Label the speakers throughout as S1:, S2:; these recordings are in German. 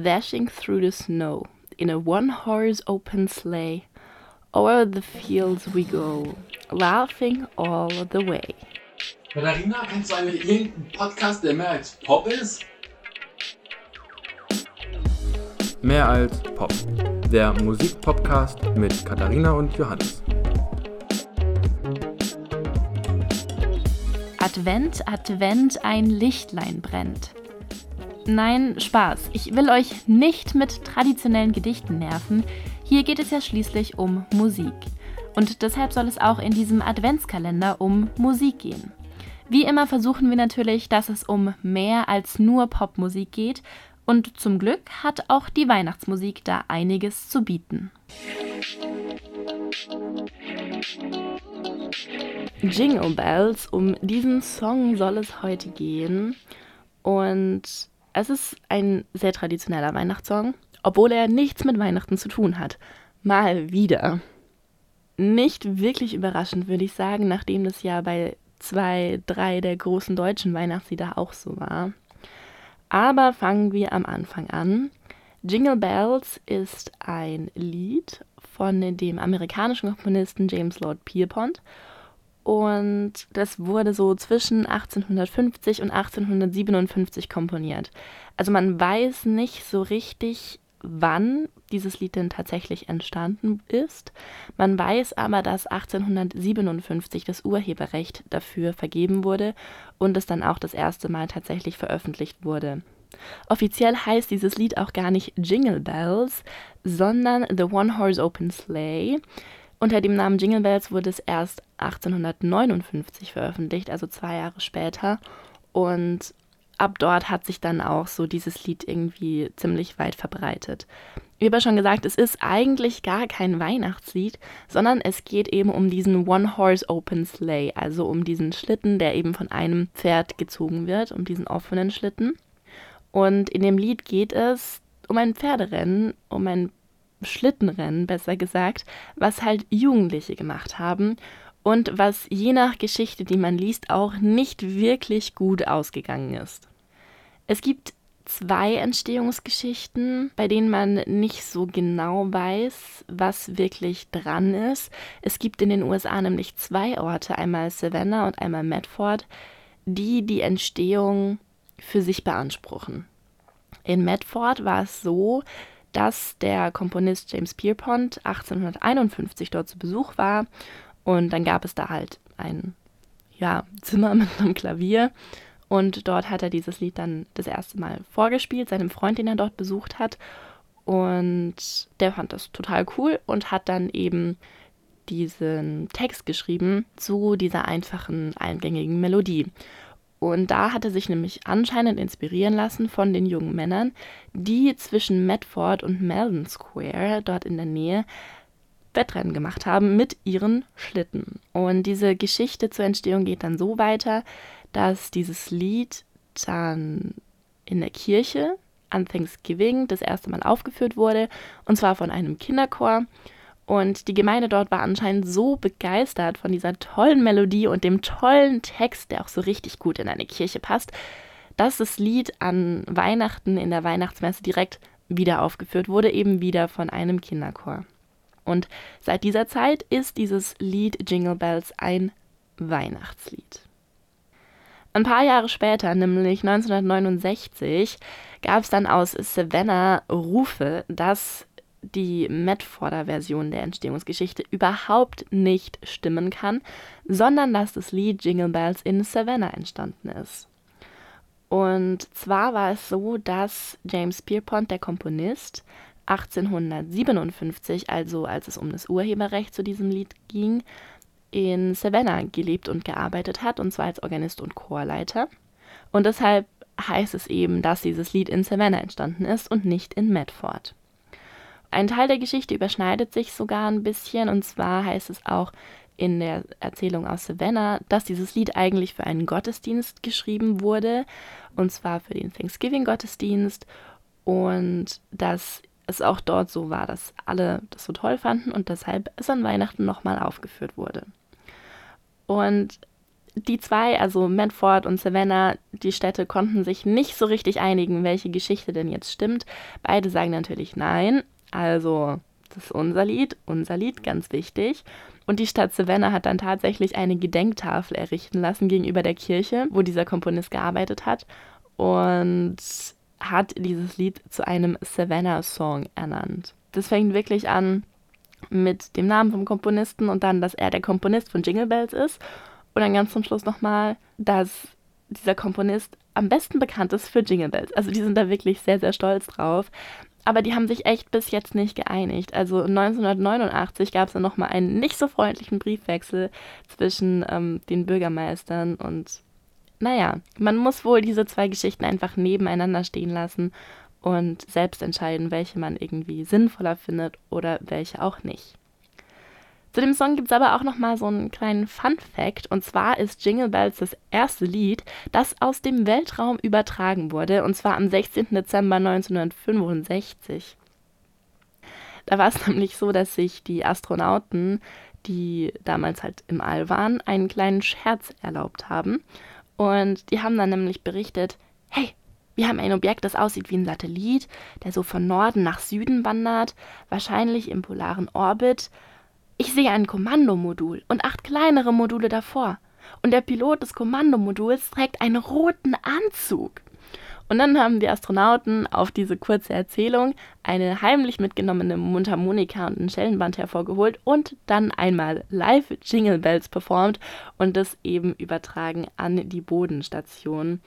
S1: dashing through the snow in a one-horse open sleigh. O'er the fields we go, laughing all the way.
S2: Katharina, kennst du eigentlich irgendeinen Podcast, der mehr als Pop ist?
S3: Mehr als Pop. Der Musikpodcast mit Katharina und Johannes.
S1: Advent, Advent, ein Lichtlein brennt. Nein, Spaß. Ich will euch nicht mit traditionellen Gedichten nerven. Hier geht es ja schließlich um Musik. Und deshalb soll es auch in diesem Adventskalender um Musik gehen. Wie immer versuchen wir natürlich, dass es um mehr als nur Popmusik geht. Und zum Glück hat auch die Weihnachtsmusik da einiges zu bieten. Jingle Bells, um diesen Song soll es heute gehen. Und es ist ein sehr traditioneller Weihnachtssong, obwohl er nichts mit Weihnachten zu tun hat. Mal wieder. Nicht wirklich überraschend, würde ich sagen, nachdem das ja bei zwei, drei der großen deutschen Weihnachtslieder auch so war. Aber fangen wir am Anfang an. Jingle Bells ist ein Lied von dem amerikanischen Komponisten James Lord Pierpont und das wurde so zwischen 1850 und 1857 komponiert. Also man weiß nicht so richtig, wann dieses Lied denn tatsächlich entstanden ist. Man weiß aber, dass 1857 das Urheberrecht dafür vergeben wurde und es dann auch das erste Mal tatsächlich veröffentlicht wurde. Offiziell heißt dieses Lied auch gar nicht Jingle Bells, sondern The One Horse Open Sleigh. Unter dem Namen Jingle Bells wurde es erst 1859 veröffentlicht, also zwei Jahre später. Und ab dort hat sich dann auch so dieses Lied irgendwie ziemlich weit verbreitet. Wie aber schon gesagt, es ist eigentlich gar kein Weihnachtslied, sondern es geht eben um diesen One-Horse Open Sleigh, also um diesen Schlitten, der eben von einem Pferd gezogen wird, um diesen offenen Schlitten. Und in dem Lied geht es um ein Pferderennen, um ein Schlittenrennen, besser gesagt, was halt Jugendliche gemacht haben und was je nach Geschichte, die man liest, auch nicht wirklich gut ausgegangen ist. Es gibt zwei Entstehungsgeschichten, bei denen man nicht so genau weiß, was wirklich dran ist. Es gibt in den USA nämlich zwei Orte, einmal Savannah und einmal Medford, die die Entstehung für sich beanspruchen. In Medford war es so, dass der Komponist James Pierpont 1851 dort zu Besuch war. Und dann gab es da halt ein ja, Zimmer mit einem Klavier. Und dort hat er dieses Lied dann das erste Mal vorgespielt, seinem Freund, den er dort besucht hat. Und der fand das total cool und hat dann eben diesen Text geschrieben zu dieser einfachen, eingängigen Melodie. Und da hat er sich nämlich anscheinend inspirieren lassen von den jungen Männern, die zwischen Medford und Melbourne Square, dort in der Nähe, Wettrennen gemacht haben mit ihren Schlitten. Und diese Geschichte zur Entstehung geht dann so weiter, dass dieses Lied dann in der Kirche an Thanksgiving das erste Mal aufgeführt wurde, und zwar von einem Kinderchor. Und die Gemeinde dort war anscheinend so begeistert von dieser tollen Melodie und dem tollen Text, der auch so richtig gut in eine Kirche passt, dass das Lied an Weihnachten in der Weihnachtsmesse direkt wieder aufgeführt wurde, eben wieder von einem Kinderchor. Und seit dieser Zeit ist dieses Lied Jingle Bells ein Weihnachtslied. Ein paar Jahre später, nämlich 1969, gab es dann aus Savannah Rufe, dass die Medforder-Version der Entstehungsgeschichte überhaupt nicht stimmen kann, sondern dass das Lied Jingle Bells in Savannah entstanden ist. Und zwar war es so, dass James Pierpont, der Komponist, 1857, also als es um das Urheberrecht zu diesem Lied ging, in Savannah gelebt und gearbeitet hat, und zwar als Organist und Chorleiter. Und deshalb heißt es eben, dass dieses Lied in Savannah entstanden ist und nicht in Medford. Ein Teil der Geschichte überschneidet sich sogar ein bisschen, und zwar heißt es auch in der Erzählung aus Savannah, dass dieses Lied eigentlich für einen Gottesdienst geschrieben wurde, und zwar für den Thanksgiving-Gottesdienst, und dass es auch dort so war, dass alle das so toll fanden und deshalb es an Weihnachten nochmal aufgeführt wurde. Und die zwei, also Medford und Savannah, die Städte konnten sich nicht so richtig einigen, welche Geschichte denn jetzt stimmt. Beide sagen natürlich nein. Also, das ist unser Lied, unser Lied, ganz wichtig. Und die Stadt Savannah hat dann tatsächlich eine Gedenktafel errichten lassen gegenüber der Kirche, wo dieser Komponist gearbeitet hat. Und hat dieses Lied zu einem Savannah-Song ernannt. Das fängt wirklich an mit dem Namen vom Komponisten und dann, dass er der Komponist von Jingle Bells ist. Und dann ganz zum Schluss nochmal, dass dieser Komponist am besten bekannt ist für Jingle Bells. Also die sind da wirklich sehr, sehr stolz drauf. Aber die haben sich echt bis jetzt nicht geeinigt. Also 1989 gab es dann nochmal einen nicht so freundlichen Briefwechsel zwischen ähm, den Bürgermeistern und naja, man muss wohl diese zwei Geschichten einfach nebeneinander stehen lassen und selbst entscheiden, welche man irgendwie sinnvoller findet oder welche auch nicht. Zu dem Song gibt es aber auch nochmal so einen kleinen Fun-Fact. Und zwar ist Jingle Bells das erste Lied, das aus dem Weltraum übertragen wurde. Und zwar am 16. Dezember 1965. Da war es nämlich so, dass sich die Astronauten, die damals halt im All waren, einen kleinen Scherz erlaubt haben. Und die haben dann nämlich berichtet, hey, wir haben ein Objekt, das aussieht wie ein Satellit, der so von Norden nach Süden wandert, wahrscheinlich im polaren Orbit. Ich sehe ein Kommandomodul und acht kleinere Module davor. Und der Pilot des Kommandomoduls trägt einen roten Anzug. Und dann haben die Astronauten auf diese kurze Erzählung eine heimlich mitgenommene Mundharmonika und ein Schellenband hervorgeholt und dann einmal live Jingle Bells performt und das eben übertragen an die Bodenstation.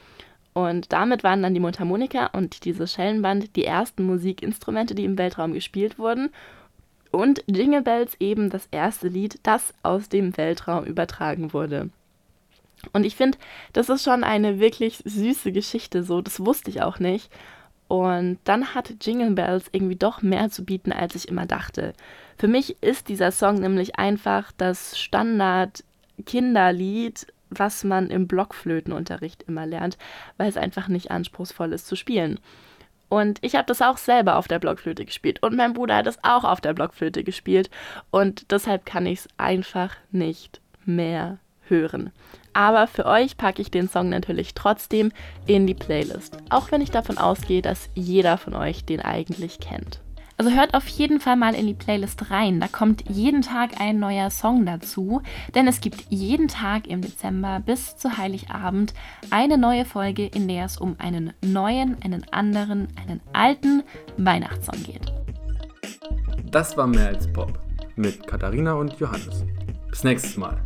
S1: Und damit waren dann die Mundharmonika und dieses Schellenband die ersten Musikinstrumente, die im Weltraum gespielt wurden. Und Jingle Bells eben das erste Lied, das aus dem Weltraum übertragen wurde. Und ich finde, das ist schon eine wirklich süße Geschichte, so, das wusste ich auch nicht. Und dann hat Jingle Bells irgendwie doch mehr zu bieten, als ich immer dachte. Für mich ist dieser Song nämlich einfach das Standard-Kinderlied was man im Blockflötenunterricht immer lernt, weil es einfach nicht anspruchsvoll ist zu spielen. Und ich habe das auch selber auf der Blockflöte gespielt. Und mein Bruder hat es auch auf der Blockflöte gespielt. Und deshalb kann ich es einfach nicht mehr hören. Aber für euch packe ich den Song natürlich trotzdem in die Playlist. Auch wenn ich davon ausgehe, dass jeder von euch den eigentlich kennt. Also hört auf jeden Fall mal in die Playlist rein. Da kommt jeden Tag ein neuer Song dazu, denn es gibt jeden Tag im Dezember bis zu Heiligabend eine neue Folge, in der es um einen neuen, einen anderen, einen alten Weihnachtssong geht.
S3: Das war mehr als Pop mit Katharina und Johannes. Bis nächstes Mal.